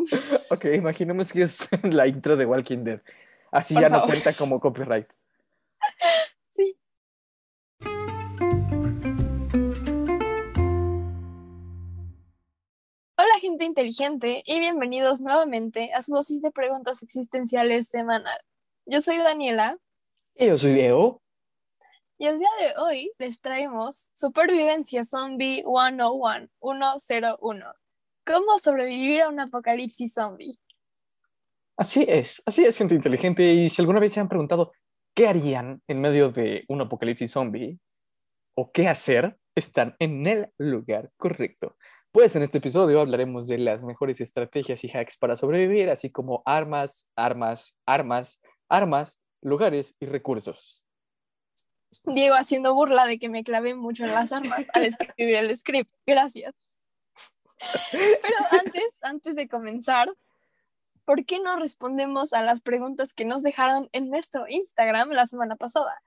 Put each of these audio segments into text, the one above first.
Ok, imaginemos que es la intro de Walking Dead. Así Por ya no cuenta como copyright. Sí. Hola gente inteligente y bienvenidos nuevamente a su dosis de preguntas existenciales semanal. Yo soy Daniela Y yo soy Diego. Y el día de hoy les traemos Supervivencia Zombie 101, 101. ¿Cómo sobrevivir a un apocalipsis zombie? Así es, así es, gente inteligente. Y si alguna vez se han preguntado qué harían en medio de un apocalipsis zombie o qué hacer, están en el lugar correcto. Pues en este episodio hablaremos de las mejores estrategias y hacks para sobrevivir, así como armas, armas, armas, armas, lugares y recursos. Diego haciendo burla de que me clavé mucho en las armas al escribir el script. Gracias. Pero antes, antes de comenzar, ¿por qué no respondemos a las preguntas que nos dejaron en nuestro Instagram la semana pasada?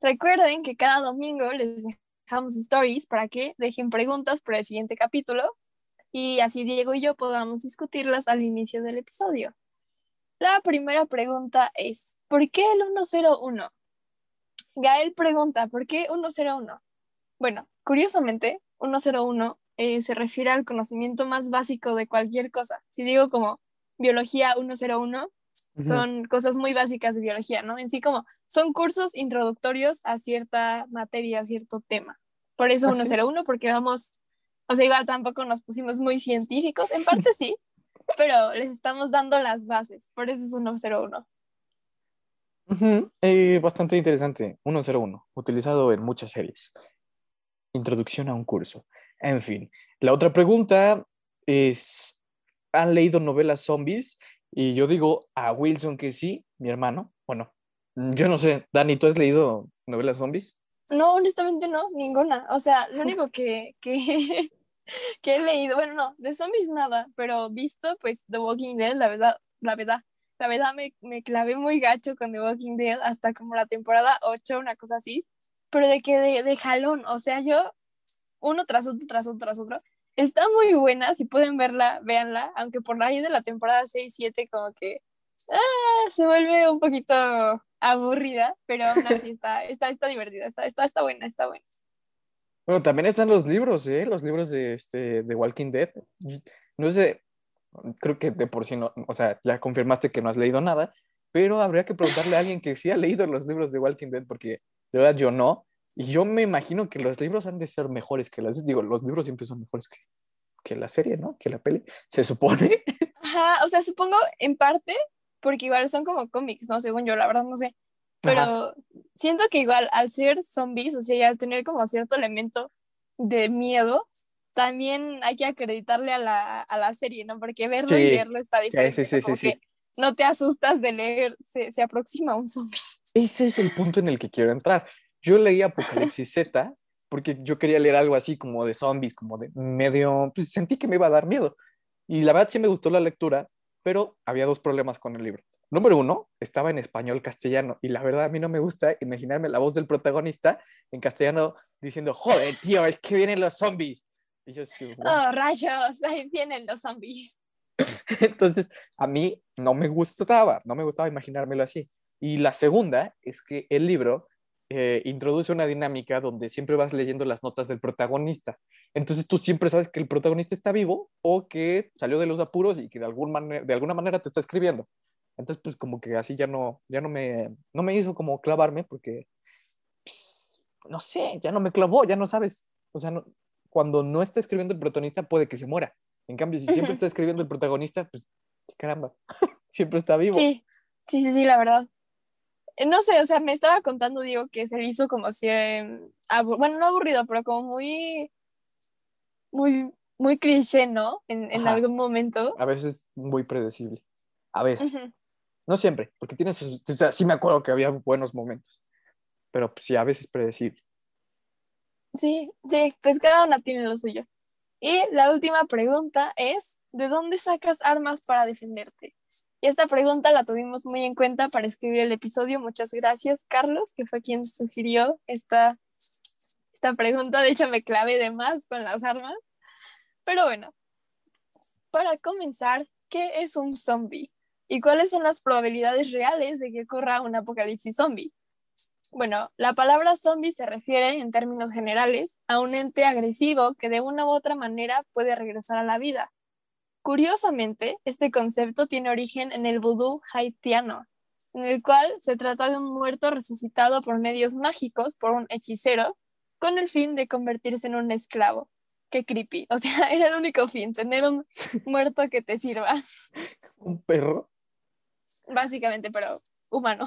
Recuerden que cada domingo les dejamos stories para que dejen preguntas para el siguiente capítulo y así Diego y yo podamos discutirlas al inicio del episodio. La primera pregunta es, ¿por qué el 101? Gael pregunta, ¿por qué 101? Bueno, curiosamente, 101 eh, se refiere al conocimiento más básico de cualquier cosa. Si digo como biología 101, son cosas muy básicas de biología, ¿no? En sí como son cursos introductorios a cierta materia, a cierto tema. Por eso Así es. 101, porque vamos, o sea, igual tampoco nos pusimos muy científicos, en parte sí, pero les estamos dando las bases, por eso es 101. Ujú, eh, bastante interesante. 101, utilizado en muchas series. Introducción a un curso. En fin, la otra pregunta es, ¿han leído novelas zombies? Y yo digo a Wilson que sí, mi hermano. Bueno, yo no sé, Dani, ¿tú has leído novelas zombies? No, honestamente no, ninguna. O sea, lo único que, que, que he leído, bueno, no, de zombies nada, pero visto, pues, The Walking Dead, la verdad, la verdad, la verdad me, me clavé muy gacho con The Walking Dead hasta como la temporada 8, una cosa así, pero de que de, de jalón, o sea, yo, uno tras otro, tras otro, tras otro, está muy buena, si pueden verla, véanla, aunque por ahí de la temporada 6, 7, como que ah, se vuelve un poquito aburrida, pero aún así está, está, está divertida, está, está, está buena, está buena. Bueno, también están los libros, ¿eh? Los libros de, este, de Walking Dead. No sé, creo que de por sí no, o sea, ya confirmaste que no has leído nada, pero habría que preguntarle a alguien que sí ha leído los libros de Walking Dead, porque de verdad yo no. Y yo me imagino que los libros han de ser mejores que las, digo, los libros siempre son mejores que, que la serie, ¿no? Que la peli, se supone. Ajá, o sea, supongo en parte, porque igual son como cómics, ¿no? Según yo, la verdad no sé. Pero Ajá. siento que igual al ser zombies, o sea, y al tener como cierto elemento de miedo, también hay que acreditarle a la, a la serie, ¿no? Porque verlo y Sí, leerlo está diferente. sí, sí, Como que no te asustas de leer, se, se aproxima un zombie. Ese es el punto en el que quiero entrar. Yo leí Apocalipsis Z porque yo quería leer algo así como de zombies, como de medio, pues sentí que me iba a dar miedo. Y la verdad sí me gustó la lectura, pero había dos problemas con el libro. Número uno, estaba en español castellano y la verdad a mí no me gusta imaginarme la voz del protagonista en castellano diciendo, joder, tío, es que vienen los zombies. Y yo sí. Oh, rayos, ahí vienen los zombies. Entonces, a mí no me gustaba, no me gustaba imaginármelo así. Y la segunda es que el libro eh, introduce una dinámica donde siempre vas leyendo las notas del protagonista. Entonces tú siempre sabes que el protagonista está vivo o que salió de los apuros y que de, algún de alguna manera te está escribiendo. Entonces, pues como que así ya no, ya no me, no me hizo como clavarme porque, pues, no sé, ya no me clavó, ya no sabes. O sea, no- cuando no está escribiendo el protagonista puede que se muera. En cambio, si siempre está escribiendo el protagonista, pues caramba, siempre está vivo. Sí, sí, sí, sí, la verdad. Eh, No sé, o sea, me estaba contando, digo, que se hizo como si, eh, bueno, no aburrido, pero como muy, muy, muy cliché, ¿no? En, algún momento. A veces muy predecible. A veces. No siempre, porque tienes, sus- o sea, sí me acuerdo que había buenos momentos, pero pues, sí, a veces predecible. Sí, sí, pues cada una tiene lo suyo. Y la última pregunta es, ¿de dónde sacas armas para defenderte? Y esta pregunta la tuvimos muy en cuenta para escribir el episodio. Muchas gracias, Carlos, que fue quien sugirió esta esta pregunta, de hecho me clavé de más con las armas. Pero bueno, para comenzar, ¿qué es un zombie? ¿Y cuáles son las probabilidades reales de que ocurra un apocalipsis zombie? Bueno, la palabra zombie se refiere, en términos generales, a un ente agresivo que de una u otra manera puede regresar a la vida. Curiosamente, este concepto tiene origen en el vudú haitiano, en el cual se trata de un muerto resucitado por medios mágicos por un hechicero, con el fin de convertirse en un esclavo. Qué creepy. O sea, era el único fin, tener un muerto que te sirva. ¿Un perro? Básicamente, pero humano.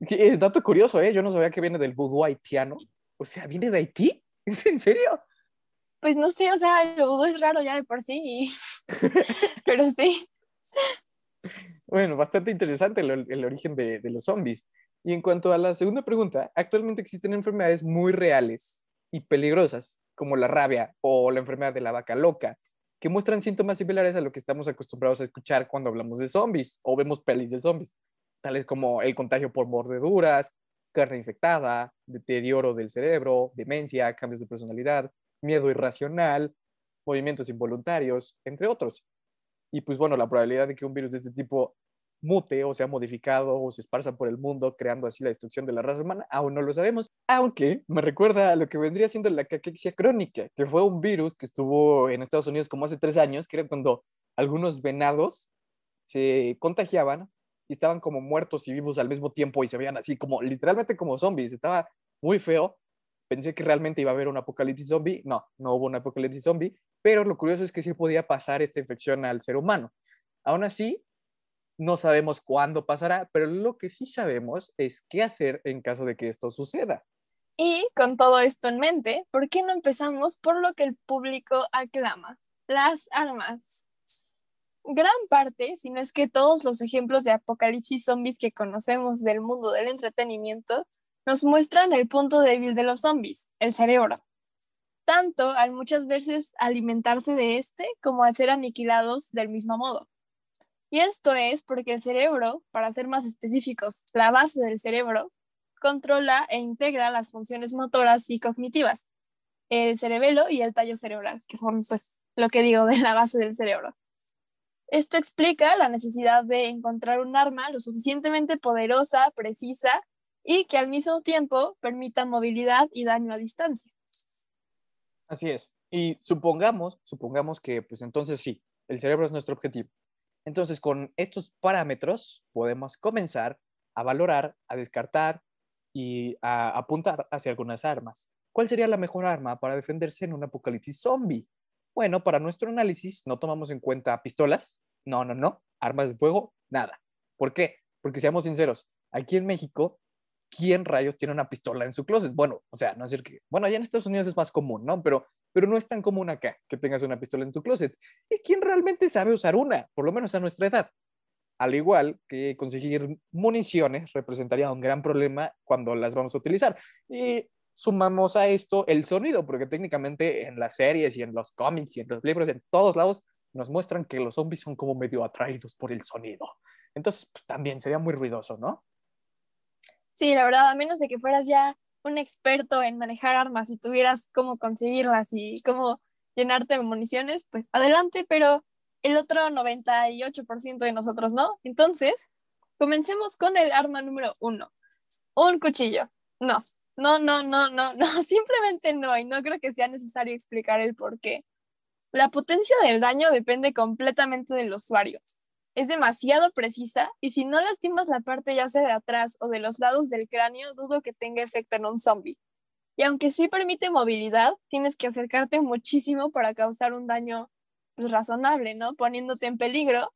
Sí, dato curioso, ¿eh? Yo no sabía que viene del vudú haitiano. O sea, ¿viene de Haití? ¿Es en serio? Pues no sé, o sea, el vudú es raro ya de por sí. pero sí. Bueno, bastante interesante el, el origen de, de, los zombies. Y en cuanto a la segunda pregunta, actualmente existen enfermedades muy reales y peligrosas, como la rabia o la enfermedad de la vaca loca, que muestran síntomas similares a lo que estamos acostumbrados a escuchar cuando hablamos de zombies o vemos pelis de zombies tales como el contagio por mordeduras, carne infectada, deterioro del cerebro, demencia, cambios de personalidad, miedo irracional, movimientos involuntarios, entre otros. Y pues bueno, la probabilidad de que un virus de este tipo mute o sea modificado o se esparza por el mundo, creando así la destrucción de la raza humana, aún no lo sabemos. Aunque me recuerda a lo que vendría siendo la caquexia crónica, que fue un virus que estuvo en Estados Unidos como hace tres años, que era cuando algunos venados se contagiaban y estaban como muertos y vivos al mismo tiempo y se veían así como literalmente como zombies. Estaba muy feo. Pensé que realmente iba a haber un apocalipsis zombie. No, no hubo un apocalipsis zombie, pero lo curioso es que sí podía pasar esta infección al ser humano. Aún así, no sabemos cuándo pasará, pero lo que sí sabemos es qué hacer en caso de que esto suceda. Y con todo esto en mente, ¿por qué no empezamos por lo que el público aclama? Las armas gran parte, si no es que todos los ejemplos de apocalipsis zombies que conocemos del mundo del entretenimiento, nos muestran el punto débil de los zombies, el cerebro. Tanto al muchas veces alimentarse de este como a ser aniquilados del mismo modo. Y esto es porque el cerebro, para ser más específicos, la base del cerebro, controla e integra las funciones motoras y cognitivas, el cerebelo y el tallo cerebral, que son pues lo que digo de la base del cerebro. Esto explica la necesidad de encontrar un arma lo suficientemente poderosa, precisa y que al mismo tiempo permita movilidad y daño a distancia. Así es. Y supongamos, supongamos que pues entonces sí, el cerebro es nuestro objetivo. Entonces con estos parámetros podemos comenzar a valorar, a descartar y a apuntar hacia algunas armas. ¿Cuál sería la mejor arma para defenderse en un apocalipsis zombie? Bueno, para nuestro análisis no tomamos en cuenta pistolas, no, no, no, armas de fuego, nada. ¿Por qué? Porque seamos sinceros, aquí en México, ¿quién rayos tiene una pistola en su closet? Bueno, o sea, no es decir que, bueno, allá en Estados Unidos es más común, ¿no? Pero, pero no es tan común acá que tengas una pistola en tu closet. ¿Y quién realmente sabe usar una? Por lo menos a nuestra edad. Al igual que conseguir municiones representaría un gran problema cuando las vamos a utilizar. Y sumamos a esto el sonido, porque técnicamente en las series y en los cómics y en los libros, en todos lados, nos muestran que los zombies son como medio atraídos por el sonido. Entonces, pues, también sería muy ruidoso, ¿no? Sí, la verdad, a menos de que fueras ya un experto en manejar armas y tuvieras cómo conseguirlas y cómo llenarte de municiones, pues adelante, pero el otro 98% de nosotros no. Entonces, comencemos con el arma número uno, un cuchillo. No, no, no, no, no, no, simplemente no, y no creo que sea necesario explicar el por qué. La potencia del daño depende completamente del usuario. Es demasiado precisa y si no lastimas la parte ya sea de atrás o de los lados del cráneo, dudo que tenga efecto en un zombie. Y aunque sí permite movilidad, tienes que acercarte muchísimo para causar un daño pues, razonable, ¿no? Poniéndote en peligro,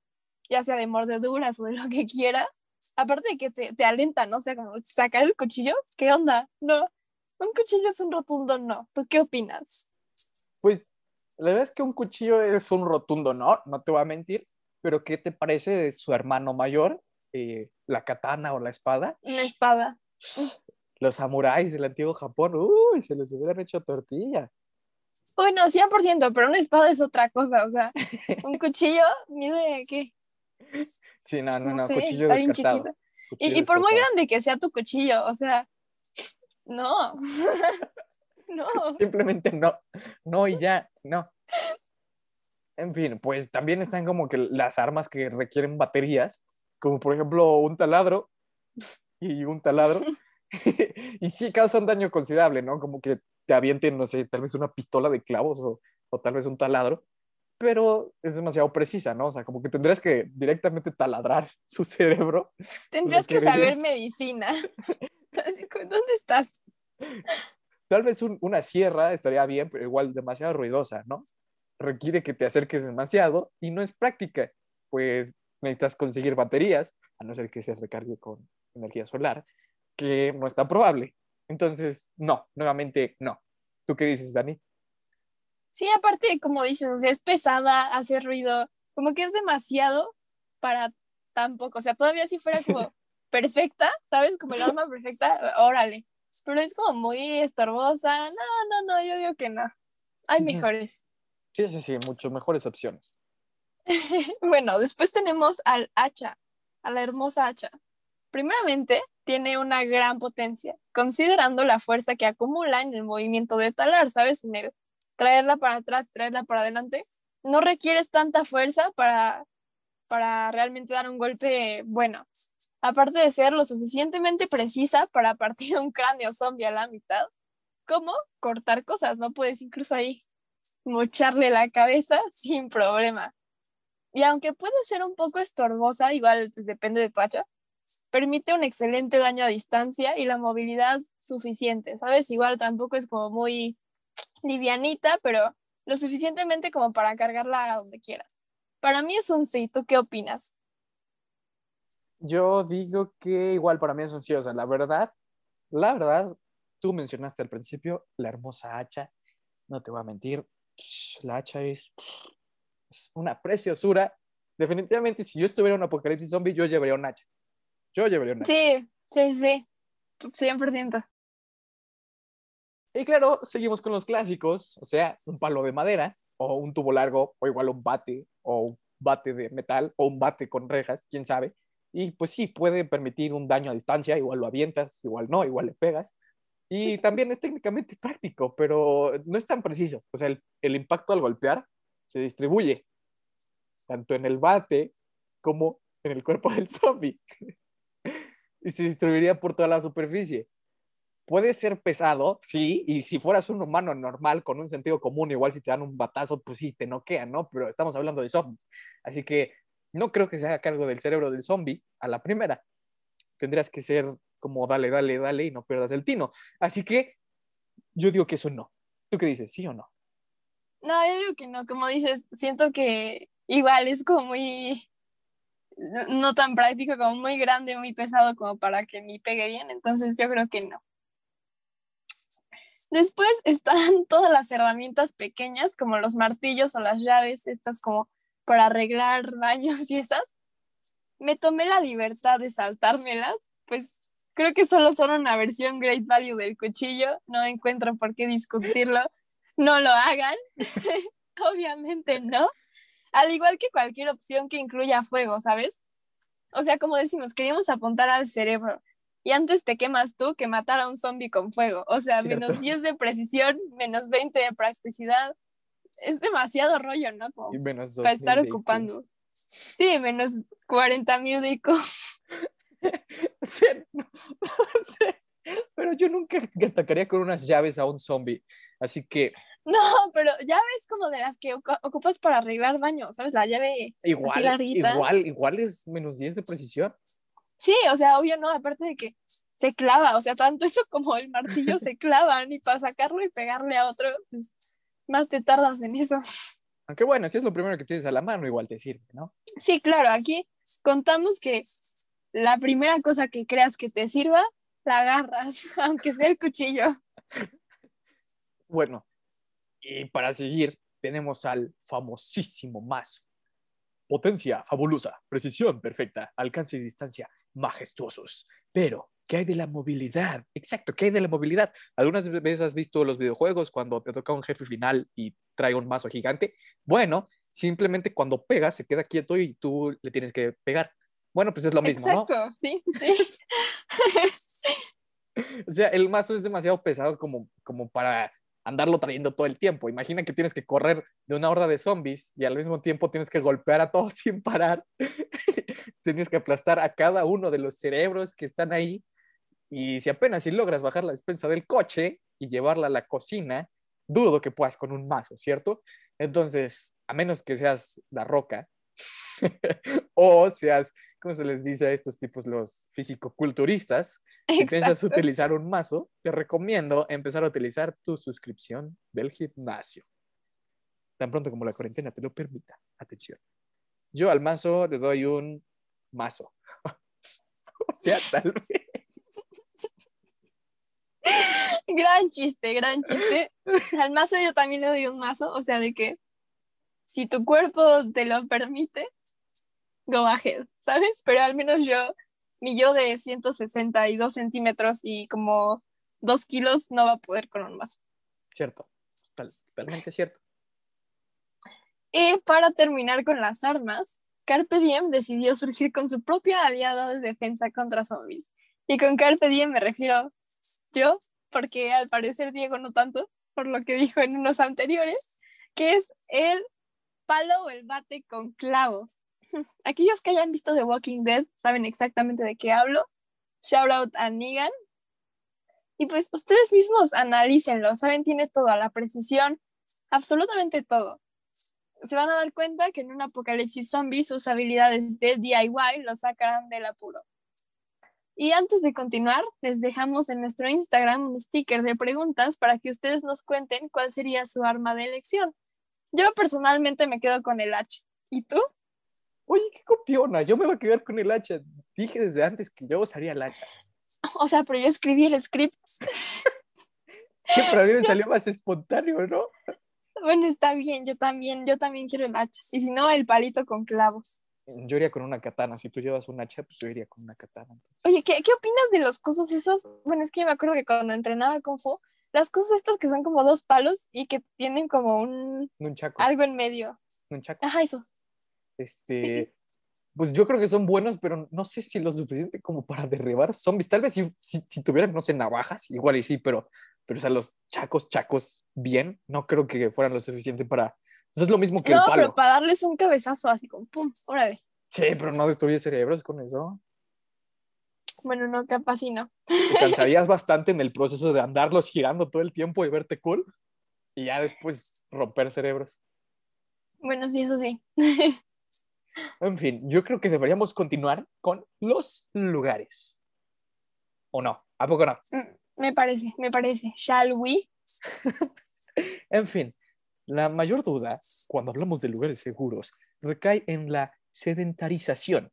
ya sea de mordeduras o de lo que quieras, aparte de que te, te alenta, ¿no? O sea, como sacar el cuchillo, ¿qué onda? No, un cuchillo es un rotundo no. ¿Tú qué opinas? Pues la verdad es que un cuchillo es un rotundo no, no te voy a mentir, pero ¿qué te parece de su hermano mayor, eh, la katana o la espada? Una espada. Los samuráis del antiguo Japón, uy, se les hubieran hecho tortilla. Bueno, 100%, pero una espada es otra cosa, o sea, un cuchillo mide, ¿qué? Sí, no, no, no, cuchillo descartado. y, y por muy grande que sea tu cuchillo, o sea, no. No. Simplemente no. No y ya, no. En fin, pues también están como que las armas que requieren baterías, como por ejemplo un taladro y un taladro. y sí causan daño considerable, ¿no? Como que te avienten, no sé, tal vez una pistola de clavos o, o tal vez un taladro, pero es demasiado precisa, ¿no? O sea, como que tendrías que directamente taladrar su cerebro. Tendrías que saber medicina. ¿Dónde estás? Tal vez una sierra estaría bien, pero igual demasiado ruidosa, ¿no? Requiere que te acerques demasiado y no es práctica, pues necesitas conseguir baterías, a no ser que se recargue con energía solar, que no está probable. Entonces, no, nuevamente no. ¿Tú qué dices, Dani? Sí, aparte, como dices, o sea, es pesada, hace ruido, como que es demasiado para tan poco. O sea, todavía si fuera como perfecta, ¿sabes? Como el arma perfecta, órale. Pero es como muy estorbosa. No, no, no, yo digo que no. Hay mejores. Sí, sí, sí, mucho mejores opciones. bueno, después tenemos al hacha, a la hermosa hacha. Primeramente, tiene una gran potencia, considerando la fuerza que acumula en el movimiento de talar, ¿sabes? En el traerla para atrás, traerla para adelante. No requieres tanta fuerza para, para realmente dar un golpe bueno. Aparte de ser lo suficientemente precisa para partir un cráneo zombie a la mitad, como cortar cosas, ¿no? Puedes incluso ahí mocharle la cabeza sin problema. Y aunque puede ser un poco estorbosa, igual pues, depende de tu hacha, permite un excelente daño a distancia y la movilidad suficiente, ¿sabes? Igual tampoco es como muy livianita, pero lo suficientemente como para cargarla a donde quieras. Para mí es un sí, ¿tú qué opinas? Yo digo que igual para mí es un sí, o sea, la verdad, la verdad, tú mencionaste al principio la hermosa hacha, no te voy a mentir, la hacha es, es una preciosura. Definitivamente, si yo estuviera en un apocalipsis zombie, yo llevaría un hacha. Yo llevaría una. Sí, sí, sí, 100%. Y claro, seguimos con los clásicos, o sea, un palo de madera, o un tubo largo, o igual un bate, o un bate de metal, o un bate con rejas, quién sabe. Y pues sí, puede permitir un daño a distancia, igual lo avientas, igual no, igual le pegas. Y también es técnicamente práctico, pero no es tan preciso. O sea, el, el impacto al golpear se distribuye tanto en el bate como en el cuerpo del zombie. y se distribuiría por toda la superficie. Puede ser pesado, sí, y si fueras un humano normal con un sentido común, igual si te dan un batazo, pues sí, te noquean, ¿no? Pero estamos hablando de zombies. Así que no creo que se haga cargo del cerebro del zombie a la primera. Tendrías que ser como dale, dale, dale y no pierdas el tino. Así que yo digo que eso no. ¿Tú qué dices? ¿Sí o no? No, yo digo que no. Como dices, siento que igual es como muy no tan práctico, como muy grande, muy pesado como para que me pegue bien, entonces yo creo que no. Después están todas las herramientas pequeñas, como los martillos o las llaves, estas como para arreglar baños y esas. Me tomé la libertad de saltármelas, pues creo que solo son una versión great value del cuchillo, no encuentro por qué discutirlo. No lo hagan, obviamente no al igual que cualquier opción que incluya fuego, ¿sabes? O sea, como decimos, queríamos apuntar al cerebro. Y antes te quemas tú que matar a un zombie con fuego. O sea, menos 10 de precisión, menos 20 de practicidad. Es demasiado rollo, ¿no? y menos para estar ocupando. Sí, menos 40 mil de sí, no, sé. Pero yo nunca atacaría con unas llaves a un zombie. Así que no, pero llaves como de las que ocupas para arreglar baño, ¿sabes? La llave igual, igual, igual es menos 10 de precisión. Sí, o sea, obvio no, aparte de que se clava, o sea, tanto eso como el martillo se clavan y para sacarlo y pegarle a otro, pues más te tardas en eso. Aunque bueno, si es lo primero que tienes a la mano, igual te sirve, ¿no? Sí, claro, aquí contamos que la primera cosa que creas que te sirva, la agarras, aunque sea el cuchillo. Bueno, y para seguir, tenemos al famosísimo mazo. Potencia fabulosa, precisión perfecta, alcance y distancia majestuosos. Pero, ¿qué hay de la movilidad? Exacto, ¿qué hay de la movilidad? ¿Algunas veces has visto los videojuegos cuando te toca un jefe final y trae un mazo gigante? Bueno, simplemente cuando pegas se queda quieto y tú le tienes que pegar. Bueno, pues es lo mismo, Exacto, ¿no? sí, sí. o sea, el mazo es demasiado pesado como, como para andarlo trayendo todo el tiempo. Imagina que tienes que correr de una horda de zombies y al mismo tiempo tienes que golpear a todos sin parar. tienes que aplastar a cada uno de los cerebros que están ahí. Y si apenas si logras bajar la despensa del coche y llevarla a la cocina, dudo que puedas con un mazo, ¿cierto? Entonces, a menos que seas la roca o seas, ¿cómo se les dice a estos tipos los físico-culturistas? Si piensas utilizar un mazo, te recomiendo empezar a utilizar tu suscripción del gimnasio. Tan pronto como la cuarentena te lo permita. Atención. Yo al mazo le doy un mazo. o sea, tal vez. Gran chiste, gran chiste. Al mazo yo también le doy un mazo, o sea, de que si tu cuerpo te lo permite, go ahead, ¿sabes? Pero al menos yo, mi yo de 162 centímetros y como 2 kilos no va a poder con un mazo. Cierto, totalmente cierto. Y para terminar con las armas, Carpe Diem decidió surgir con su propia aliada de defensa contra zombies. Y con Carpe Diem me refiero yo, porque al parecer Diego no tanto, por lo que dijo en unos anteriores, que es el palo o el bate con clavos. Aquellos que hayan visto The Walking Dead saben exactamente de qué hablo. Shout out a Negan. Y pues ustedes mismos analícenlo, saben, tiene todo, a la precisión, absolutamente todo. Se van a dar cuenta que en un apocalipsis zombie sus habilidades de DIY lo sacarán del apuro. Y antes de continuar, les dejamos en nuestro Instagram un sticker de preguntas para que ustedes nos cuenten cuál sería su arma de elección. Yo personalmente me quedo con el hacha. ¿Y tú? Oye, qué copiona. Yo me voy a quedar con el hacha. Dije desde antes que yo usaría el hacha. O sea, pero yo escribí el script. Siempre a mí me salió más espontáneo, ¿no? Bueno, está bien, yo también, yo también quiero el hacha. Y si no, el palito con clavos yo iría con una katana. Si tú llevas un hacha, pues yo iría con una katana. Oye, ¿qué, ¿qué, opinas de los cosas esos? Bueno, es que me acuerdo que cuando entrenaba Kung Fu, las cosas estas que son como dos palos y que tienen como un... Un chaco. Algo en medio. Un chaco. Ajá, esos. Este... Pues yo creo que son buenos, pero no sé si lo suficiente como para derribar zombies. Tal vez si, si, tuvieran, no sé, navajas, igual y sí, pero, pero o sea, los chacos, chacos bien, no creo que fueran lo suficiente para, es lo mismo que no, el palo. pero para darles un cabezazo así como pum, órale. Sí, pero no destruyes cerebros con eso. Bueno, no, capaz y no. Te cansarías bastante en el proceso de andarlos girando todo el tiempo y verte cool y ya después romper cerebros. Bueno, sí, eso sí. En fin, yo creo que deberíamos continuar con los lugares. ¿O no? ¿A poco no? Mm, me parece, me parece. ¿Shall we? en fin, la mayor duda, cuando hablamos de lugares seguros, recae en la sedentarización.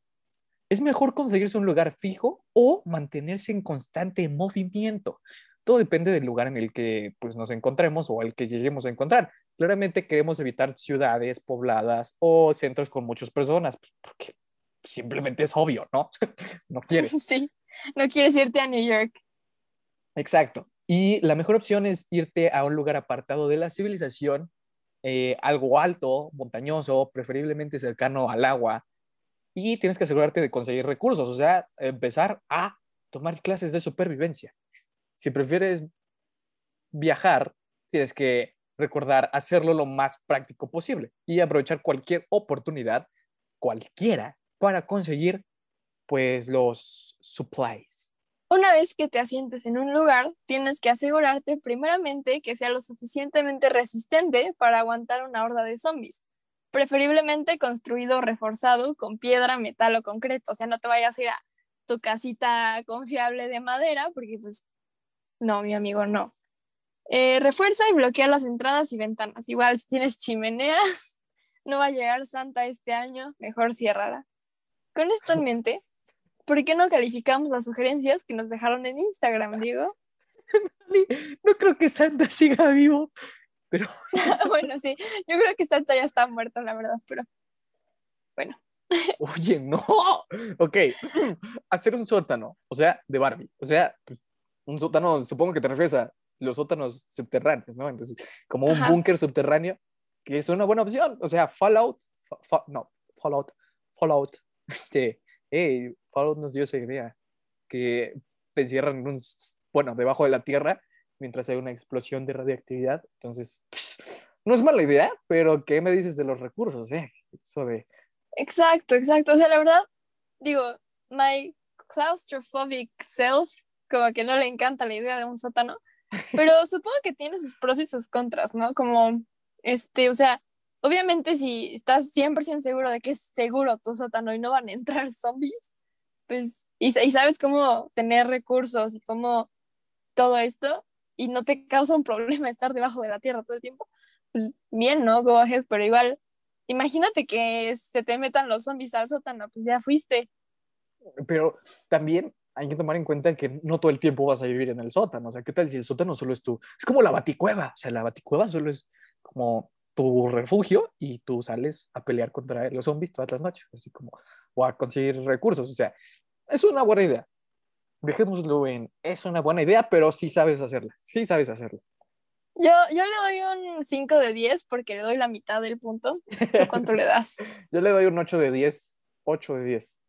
¿Es mejor conseguirse un lugar fijo o mantenerse en constante movimiento? Todo depende del lugar en el que pues, nos encontremos o el que lleguemos a encontrar. Claramente queremos evitar ciudades pobladas o centros con muchas personas, pues, porque simplemente es obvio, ¿no? no quieres. Sí, no quieres irte a New York. Exacto. Y la mejor opción es irte a un lugar apartado de la civilización eh, algo alto, montañoso, preferiblemente cercano al agua, y tienes que asegurarte de conseguir recursos, o sea, empezar a tomar clases de supervivencia. Si prefieres viajar, tienes que recordar hacerlo lo más práctico posible y aprovechar cualquier oportunidad, cualquiera, para conseguir pues los supplies. Una vez que te asientes en un lugar, tienes que asegurarte primeramente que sea lo suficientemente resistente para aguantar una horda de zombies, preferiblemente construido o reforzado con piedra, metal o concreto, o sea, no te vayas a ir a tu casita confiable de madera, porque pues no, mi amigo, no. Eh, refuerza y bloquea las entradas y ventanas. Igual si tienes chimeneas, no va a llegar Santa este año, mejor ciérrala. Con esto en mente, ¿por qué no calificamos las sugerencias que nos dejaron en Instagram, Diego? no creo que Santa siga vivo, pero... bueno, sí, yo creo que Santa ya está muerto, la verdad, pero bueno. Oye, no. Ok, hacer un sótano, o sea, de Barbie, o sea, pues, un sótano, supongo que te refieres a los sótanos subterráneos, ¿no? Entonces, como un búnker subterráneo, que es una buena opción, o sea, Fallout, no, Fallout, Fallout, este, hey, Fallout nos dio esa idea, que te encierran en un, bueno, debajo de la tierra mientras hay una explosión de radiactividad. Entonces, pues, no es mala idea, pero ¿qué me dices de los recursos? Eh? Eso de... Exacto, exacto. O sea, la verdad, digo, my claustrophobic self, como que no le encanta la idea de un sótano, pero supongo que tiene sus pros y sus contras, ¿no? Como, este, o sea, obviamente si estás 100% seguro de que es seguro tu sótano y no van a entrar zombies, pues, y, y sabes cómo tener recursos y cómo todo esto, y no te causa un problema estar debajo de la tierra todo el tiempo, pues bien, ¿no? Go ahead, pero igual, imagínate que se te metan los zombies al sótano, pues ya fuiste. Pero también hay que tomar en cuenta que no todo el tiempo vas a vivir en el sótano. O sea, ¿qué tal si el sótano solo es tú? Es como la baticueva. O sea, la baticueva solo es como tu refugio y tú sales a pelear contra los zombies todas las noches, así como, o a conseguir recursos. O sea, es una buena idea. Dejémoslo en, es una buena idea, pero sí sabes hacerla. Sí sabes hacerla. Yo, yo le doy un 5 de 10 porque le doy la mitad del punto. ¿Tú cuánto le das? Yo le doy un 8 de 10. 8 de 10.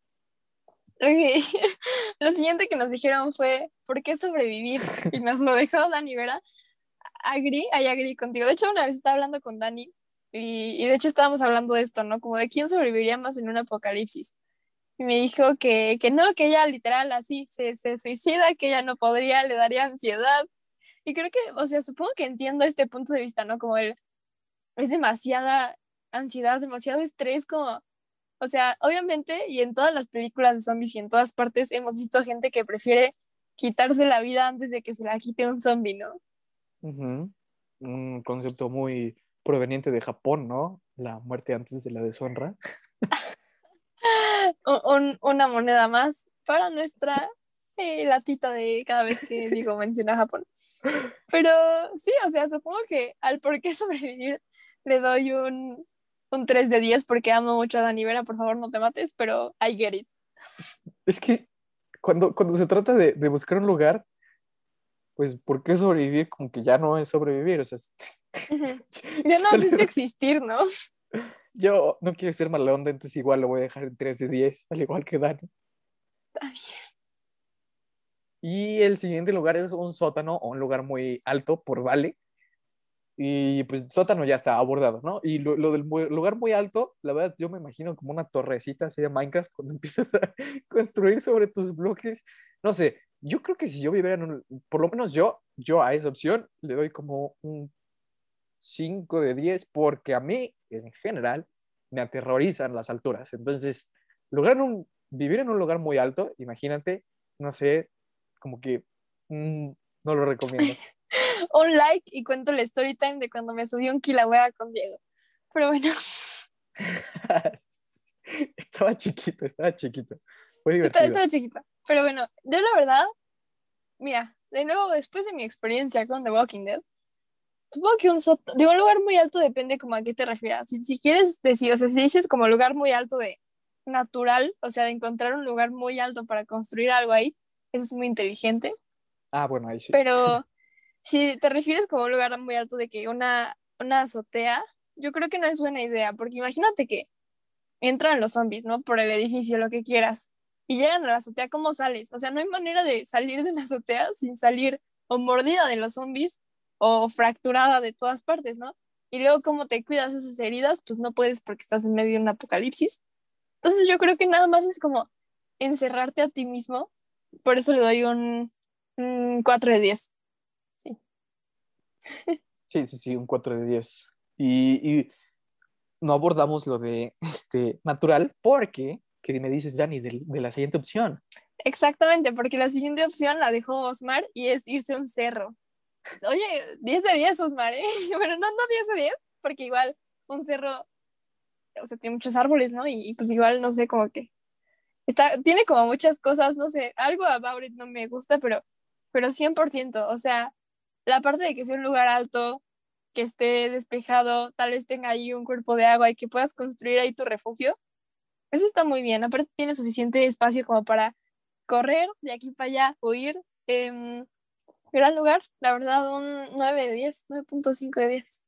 Ok. Lo siguiente que nos dijeron fue, ¿por qué sobrevivir? Y nos lo dejó Dani Vera. Agri, ahí agri contigo. De hecho, una vez estaba hablando con Dani y, y, de hecho estábamos hablando de esto, ¿no? Como de quién sobreviviría más en un apocalipsis. Y me dijo que, que no, que ella literal así se, se suicida, que ella no podría, le daría ansiedad y creo que, o sea, supongo que entiendo este punto de vista, ¿no? Como el, es demasiada ansiedad, demasiado estrés, como, o sea, obviamente, y en todas las películas de zombies y en todas partes hemos visto gente que prefiere quitarse la vida antes de que se la quite un zombie, ¿no? Un concepto muy proveniente de Japón, ¿no? La muerte antes de la deshonra. un, una moneda más para nuestra eh, la tita de cada vez que digo menciona Japón. Pero sí, o sea, supongo que al por qué sobrevivir le doy un, un 3 de 10 porque amo mucho a Dani Vera, por favor no te mates, pero I get it. Es que cuando, cuando se trata de, de buscar un lugar, pues ¿por qué sobrevivir? Como que ya no es sobrevivir, o sea... ya no es existir, ¿no? Yo no quiero ser mala onda, entonces igual lo voy a dejar en 3 de 10, al igual que Dani. Está bien. Y el siguiente lugar es un sótano o un lugar muy alto por vale. Y pues sótano ya está abordado, ¿no? Y lo, lo, del lugar muy alto, la verdad, yo me imagino como una torrecita así de Minecraft cuando empiezas a construir sobre tus bloques. No sé, yo creo que si yo viviera en un, por lo menos yo, yo a esa opción le doy como un 5 de 10 porque a mí, en general, me aterrorizan las alturas. Entonces, lugar un, vivir en un lugar muy alto, imagínate, no sé, como que mmm, no lo recomiendo. un like y cuento el story time de cuando me subí un kilauea con Diego. Pero bueno. estaba chiquito, estaba chiquito. Fue divertido. Estaba, estaba chiquita. Pero bueno, yo la verdad, mira, de nuevo, después de mi experiencia con The Walking Dead, supongo que un, de un lugar muy alto depende como a qué te refieras. Si, si quieres decir, o sea, si dices como lugar muy alto de natural, o sea, de encontrar un lugar muy alto para construir algo ahí, eso es muy inteligente. Ah, bueno, ahí sí. Pero si te refieres como un lugar muy alto de que una, una azotea, yo creo que no es buena idea, porque imagínate que entran los zombies, ¿no? Por el edificio, lo que quieras, y llegan a la azotea, ¿cómo sales? O sea, no hay manera de salir de una azotea sin salir o mordida de los zombies o fracturada de todas partes, ¿no? Y luego, ¿cómo te cuidas esas heridas? Pues no puedes porque estás en medio de un apocalipsis. Entonces yo creo que nada más es como encerrarte a ti mismo por eso le doy un, 4 de 10. Sí. Sí, sí, sí, un 4 de 10. Y, y, no abordamos lo de este, natural porque, ¿qué me dices, Dani, de, de, la siguiente opción? Exactamente, porque la siguiente opción la dejó Osmar y es irse a un cerro. Oye, 10 de 10, Osmar, ¿eh? Bueno, no, no 10 de 10, porque igual un cerro, o sea, tiene muchos árboles, ¿no? Y, y pues igual, no sé, como que está, tiene como muchas cosas, no sé, algo about it no me gusta, pero, pero 100%, o sea, la parte de que sea un lugar alto, que esté despejado, tal vez tenga ahí un cuerpo de agua y que puedas construir ahí tu refugio, eso está muy bien, aparte tiene suficiente espacio como para correr de aquí para allá, huir. Eh, gran lugar, la verdad, un 9 de 10, 9.5 de 10.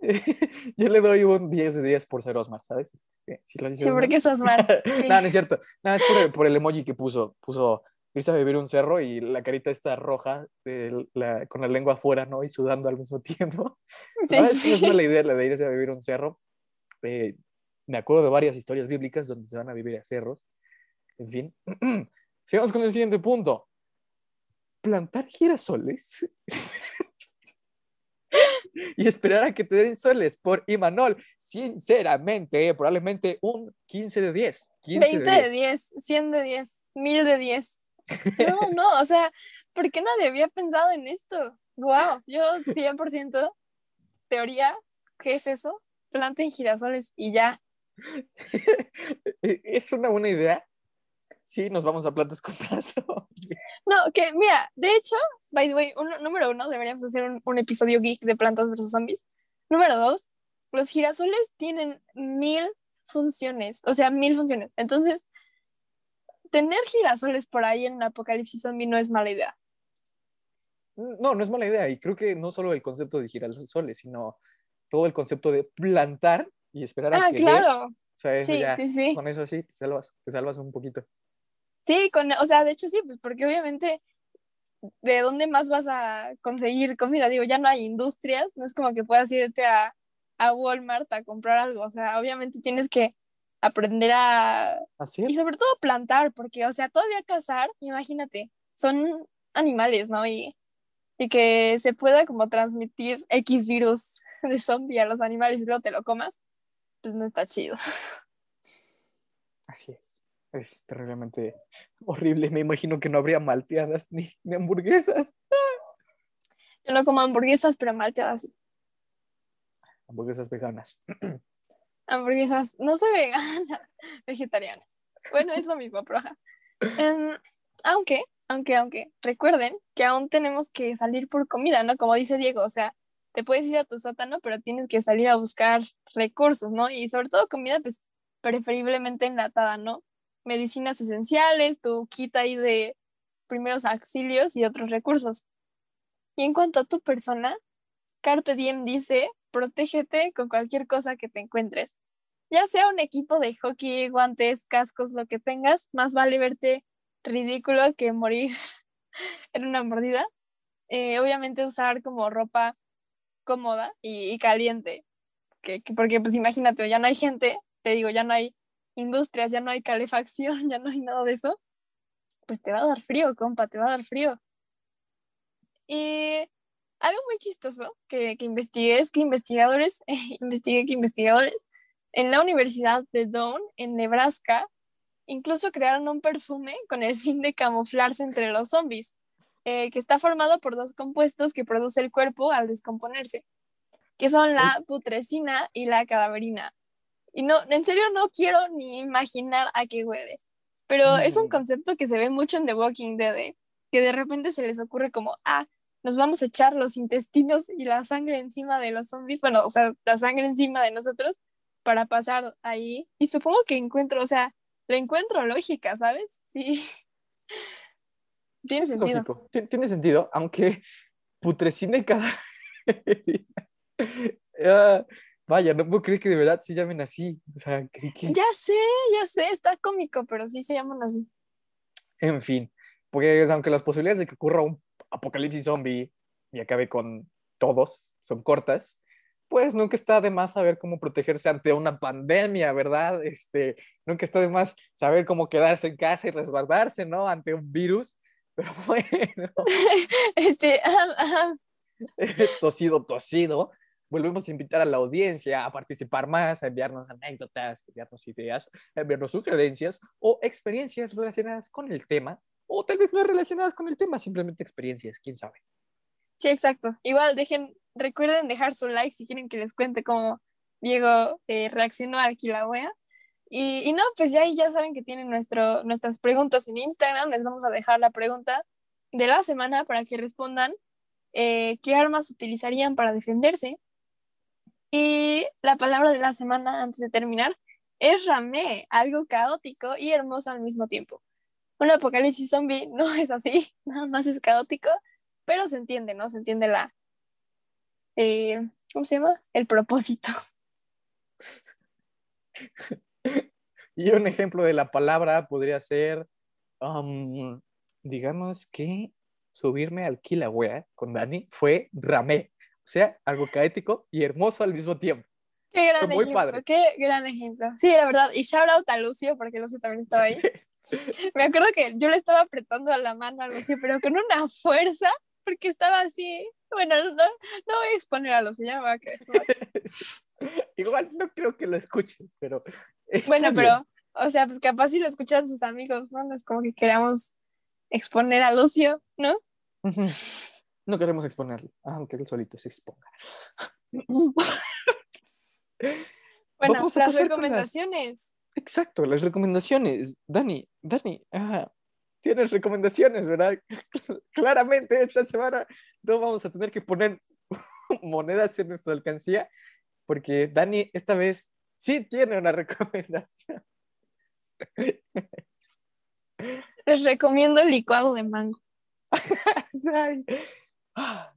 Yo le doy un 10 de 10 por ser Osmar, ¿sabes? Este, si lo sí, porque es Osmar. no, no es cierto. No, es por el, por el, emoji que puso. Puso irse a vivir un cerro y la carita está roja, la- con la lengua afuera, ¿no? Y sudando al mismo tiempo. Sí, ¿Sabes? sí. Es mala idea la de irse a vivir un cerro. Eh, me acuerdo de varias historias bíblicas donde se van a vivir a cerros. En fin. Sigamos con el siguiente punto. Plantar girasoles y esperar a que te den soles por Imanol. Sinceramente, probablemente un 15 de 10. 15 20 de 10, 100 de 10, 1000 de 10. No, no, o sea, ¿por qué nadie había pensado en esto? Wow, yo 100% teoría, ¿qué es eso? Planten girasoles y ya. Eh, Es una buena idea. Sí, nos vamos a plantas con trazo. No, que mira, de hecho, by the way, uno- número uno, deberíamos hacer un, un episodio geek de plantas versus zombies. Número dos, los girasoles tienen mil funciones, o sea, mil funciones. Entonces, tener girasoles por ahí en un apocalipsis zombie no es mala idea. No, no es mala idea. Y creo que no solo el concepto de girasoles, sino todo el concepto de plantar y esperar a Ah, que dé. claro. O sea, eso Sí, ya, sí, sí. con eso sí, te salvas, te salvas un poquito. Sí, con, o sea, de hecho sí, pues porque obviamente, ¿de dónde más vas a conseguir comida? Digo, ya no hay industrias, no es como que puedas irte a, a Walmart a comprar algo, o sea, obviamente tienes que aprender a, Así y sobre todo plantar, porque, o sea, todavía cazar, imagínate, son animales, ¿no? Y, y que se pueda como transmitir X virus de zombie a los animales y luego te lo comas, pues no está chido. Así es. Es terriblemente horrible. Me imagino que no habría malteadas ni, ni hamburguesas. Yo no como hamburguesas, pero malteadas. Hamburguesas veganas. Hamburguesas, no sé veganas, vegetarianas. Bueno, es lo mismo, pero ajá. Em, aunque, aunque, aunque, recuerden que aún tenemos que salir por comida, ¿no? Como dice Diego, o sea, te puedes ir a tu sótano, pero tienes que salir a buscar recursos, ¿no? Y sobre todo comida, pues, preferiblemente enlatada, ¿no? Medicinas esenciales, tu kit ahí de primeros auxilios y otros recursos. Y en cuanto a tu persona, Carpe Diem dice, protégete con cualquier cosa que te encuentres. Ya sea un equipo de hockey, guantes, cascos, lo que tengas, más vale verte ridículo que morir en una mordida. Eh, obviamente usar como ropa cómoda y, caliente, que, que- porque pues imagínate, ya no hay gente, te digo, ya no hay industrias, ya no hay calefacción, ya no hay nada de eso, pues te va a dar frío, compa, te va a dar frío. Y algo muy chistoso que, que investigué es que investigadores, investigué que investigadores en la Universidad de Down, en Nebraska, incluso crearon un perfume con el fin de camuflarse entre los zombies, eh, que está formado por dos compuestos que produce el cuerpo al descomponerse, que son la putrescina y la cadaverina. Y no, en serio no quiero ni imaginar a qué huele, pero es un concepto que se ve mucho en The Walking Dead, eh, que de repente se les ocurre como, ah, nos vamos a echar los intestinos y la sangre encima de los zombies, bueno, o sea, la sangre encima de nosotros para pasar ahí. Y supongo que encuentro, o sea, le encuentro lógica, ¿sabes? Sí. Tiene sentido. Lógico. Tiene sentido, aunque putrescina y cada. Ah, vaya, no puedo creer que de verdad se llamen así. O sea, que. Ya sé, ya sé, está cómico, pero sí se llaman así. En fin, porque aunque las posibilidades de que ocurra un apocalipsis zombie y acabe con todos son cortas, pues nunca está de más saber cómo protegerse ante una pandemia, ¿verdad? Este, nunca está de más saber cómo quedarse en casa y resguardarse, ¿no? Ante un virus. Pero bueno, Sí, ajá, ajá. tosido, tosido. Volvemos a invitar a la audiencia a participar más, a enviarnos anécdotas, a enviarnos ideas, a enviarnos sugerencias o experiencias relacionadas con el tema, o tal vez no relacionadas con el tema, simplemente experiencias, quién sabe. Sí, exacto. Igual dejen, recuerden dejar su like si quieren que les cuente cómo Diego eh, reaccionó a Kilauea. Y, y no, pues ya ya saben que tienen nuestro, nuestras preguntas en Instagram. Les vamos a dejar la pregunta de la semana para que respondan eh, qué armas utilizarían para defenderse. Y la palabra de la semana, antes de terminar, es ramé, algo caótico y hermoso al mismo tiempo. Un apocalipsis zombie no es así, nada más es caótico, pero se entiende, ¿no? Se entiende la... eh, ¿Cómo se llama? El propósito. Y un ejemplo de la palabra podría ser digamos que subirme al Kilauea con Dani fue ramé. Sea, algo caético y hermoso al mismo tiempo. Qué gran muy ejemplo, padre. qué gran ejemplo. Sí, la verdad. Y shout out a Lucio, porque Lucio también estaba ahí. Me acuerdo que yo le estaba apretando la mano a Lucio, pero con una fuerza, porque estaba así. Bueno, no, no voy a exponer a Lucio, ya me va a quedar. Igual no creo que lo escuchen, pero. Bueno, bien. pero, o sea, pues capaz si lo escuchan sus amigos, ¿no? No es como que queramos exponer a Lucio, ¿no? No queremos exponerlo, aunque él solito se exponga. Bueno, las- recomendaciones. Exacto, las recomendaciones. Dani, Dani, ah, tienes recomendaciones, ¿verdad? Claramente esta semana no vamos a tener que poner monedas en nuestra alcancía porque Dani esta vez sí tiene una recomendación. Les recomiendo el licuado de mango. Ah,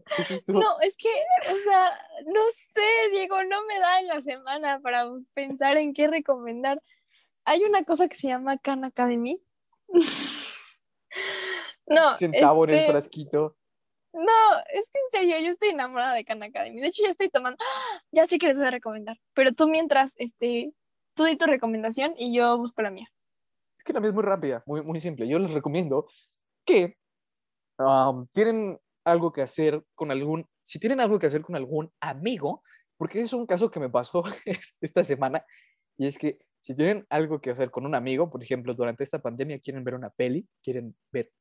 No, es que, o sea, no sé, Diego, no me da en la semana para pensar en qué recomendar. Hay una cosa que se llama Khan Academy. No, centavo en el este, frasquito. no, es que en serio, yo estoy enamorada de Khan Academy. De hecho, ya estoy tomando, ¡Ah! ya sé que les voy a recomendar, pero tú mientras, este, tú di tu recomendación y yo busco la mía. Es que la mía es muy rápida, muy, muy simple. Yo les recomiendo que um, tienen algo que hacer con algún, si tienen algo que hacer con algún amigo, porque es un caso que me pasó esta semana, y es que si tienen algo que hacer con un amigo, por ejemplo, durante esta pandemia quieren ver una peli, quieren ver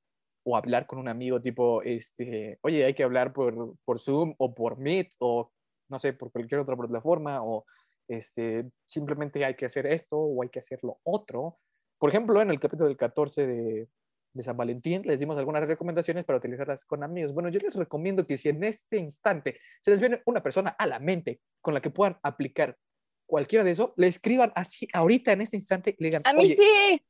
o hablar con un amigo tipo, este, oye, hay que hablar por, por Zoom o por Meet o no sé, por cualquier otra plataforma o este, simplemente hay que hacer esto o hay que hacer lo otro. Por ejemplo, en el capítulo del 14 de, de San Valentín les dimos algunas recomendaciones para utilizarlas con amigos. Bueno, yo les recomiendo que si en este instante se les viene una persona a la mente con la que puedan aplicar cualquiera de eso, le escriban así ahorita en este instante y le digan, A mí "Oye, sí.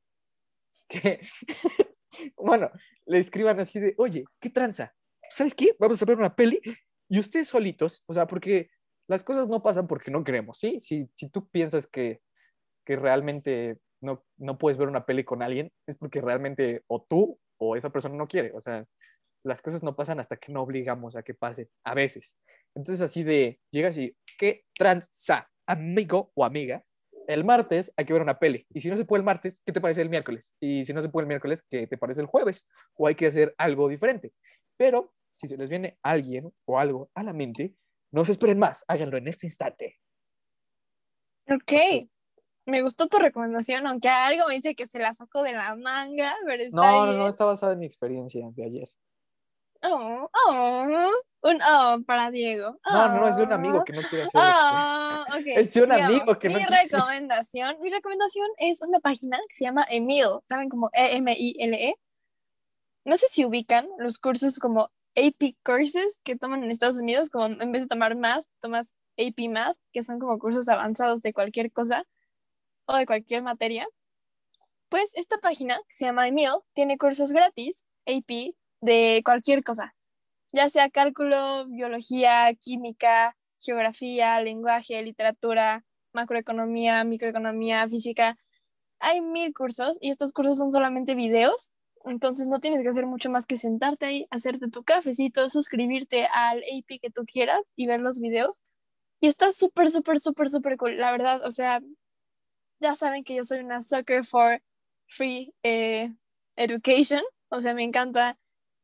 que- bueno, le escriban así de, oye, ¿qué tranza? ¿Sabes qué? Vamos a ver una peli y ustedes solitos, o sea, porque las cosas no pasan porque no queremos, ¿sí? Si, si tú piensas que, que realmente no, no puedes ver una peli con alguien, es porque realmente o tú o esa persona no quiere, o sea, las cosas no pasan hasta que no obligamos a que pase, a veces. Entonces así de, llegas y, ¿qué tranza, amigo o amiga? el martes hay que ver una peli. Y si no se puede el martes, ¿qué te parece el miércoles? Y si no se puede el miércoles, ¿qué te parece el jueves? O hay que hacer algo diferente. Pero si se les viene alguien o algo a la mente, no se esperen más, háganlo en este instante. Ok. Me gustó tu recomendación, aunque algo me dice que se la sacó de la manga, pero está No, no, no, está basada en mi experiencia de ayer. Oh, oh, un oh para Diego. No, no, no, es de un Oh. amigo que no quiere hacer Ah, ok. Es de un sigamos. amigo que no Mi quiere- recomendación, mi recomendación es una página que se llama Emil, ¿saben? Como E E-M-I-L-E. No sé si ubican los cursos como AP Courses que toman en Estados Unidos, como en vez de tomar Math, tomas AP Math, que son como cursos avanzados de cualquier cosa o de cualquier materia. Pues esta página, que se llama Emil, tiene cursos gratis, AP, de cualquier cosa, ya sea cálculo, biología, química, geografía, lenguaje, literatura, macroeconomía, microeconomía, física. Hay mil cursos y estos cursos son solamente videos, entonces no tienes que hacer mucho más que sentarte ahí, hacerte tu cafecito, suscribirte al AP que tú quieras y ver los videos. Y está súper, súper, súper, súper cool, la verdad. O sea, ya saben que yo soy una sucker for free eh, education, o sea, me encanta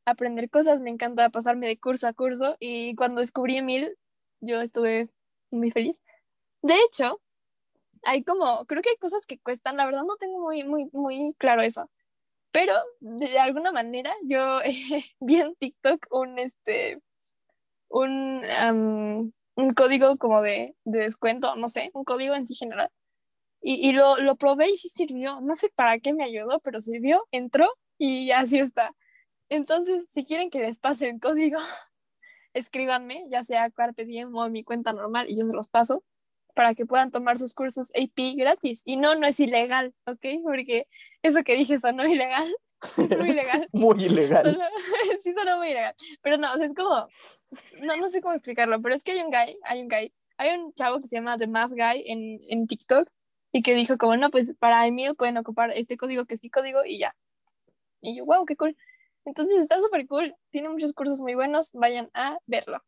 aprender cosas, me encanta pasarme de curso a curso y cuando descubrí Emil, yo estuve muy feliz. De hecho, hay como, creo que hay cosas que cuestan, la verdad no tengo muy, muy, muy claro eso, pero de alguna manera yo vi en TikTok un, este, un, um, un código como de, de, descuento, no sé, un código en sí general. Y, y lo, lo probé y sí sirvió, no sé para qué me ayudó, pero sirvió, entró y así está. Entonces, si quieren que les pase el código, escríbanme, ya sea a Carpe Diem o a mi cuenta normal y yo se los paso para que puedan tomar sus cursos AP gratis. Y no, no es ilegal, ¿ok? Porque eso que dije sonó ilegal. muy ilegal. muy ilegal. Solo, sí sonó muy ilegal. Pero no, o sea, es como, no, no sé cómo explicarlo, pero es que hay un guy, hay un guy, hay un chavo que se llama The Math Guy en, en TikTok y que dijo como, no, pues para Emil pueden ocupar este código que es mi código y ya. Y yo, wow, qué cool. Entonces está súper cool. Tiene muchos cursos muy buenos. Vayan a verlo.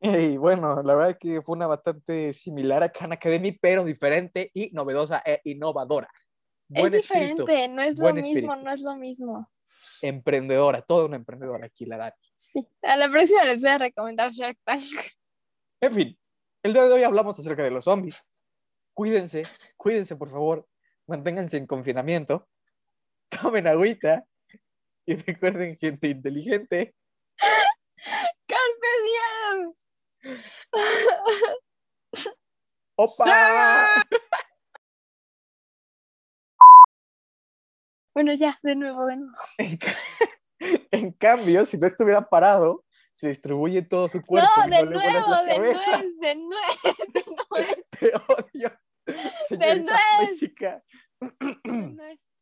Y bueno, la verdad es que fue una bastante similar a Khan Academy, pero diferente y novedosa e innovadora. es diferente, no es lo mismo, no es lo mismo. Emprendedora, toda una emprendedora aquí, la Dani. Sí, a la próxima les voy a recomendar Shark Tank. En fin, el día de hoy hablamos acerca de los zombies. Cuídense, cuídense por favor, manténganse en confinamiento, tomen agüita y recuerden gente inteligente. Carpe diem. ¡Opa! Bueno, ya, de nuevo, de nuevo. En, ca- en cambio, si no estuviera parado, se distribuye todo su cuerpo. No, de no nuevo, de nuez, de nuez, de nuez, Te odio. De Señorita nuez. física. de nuez.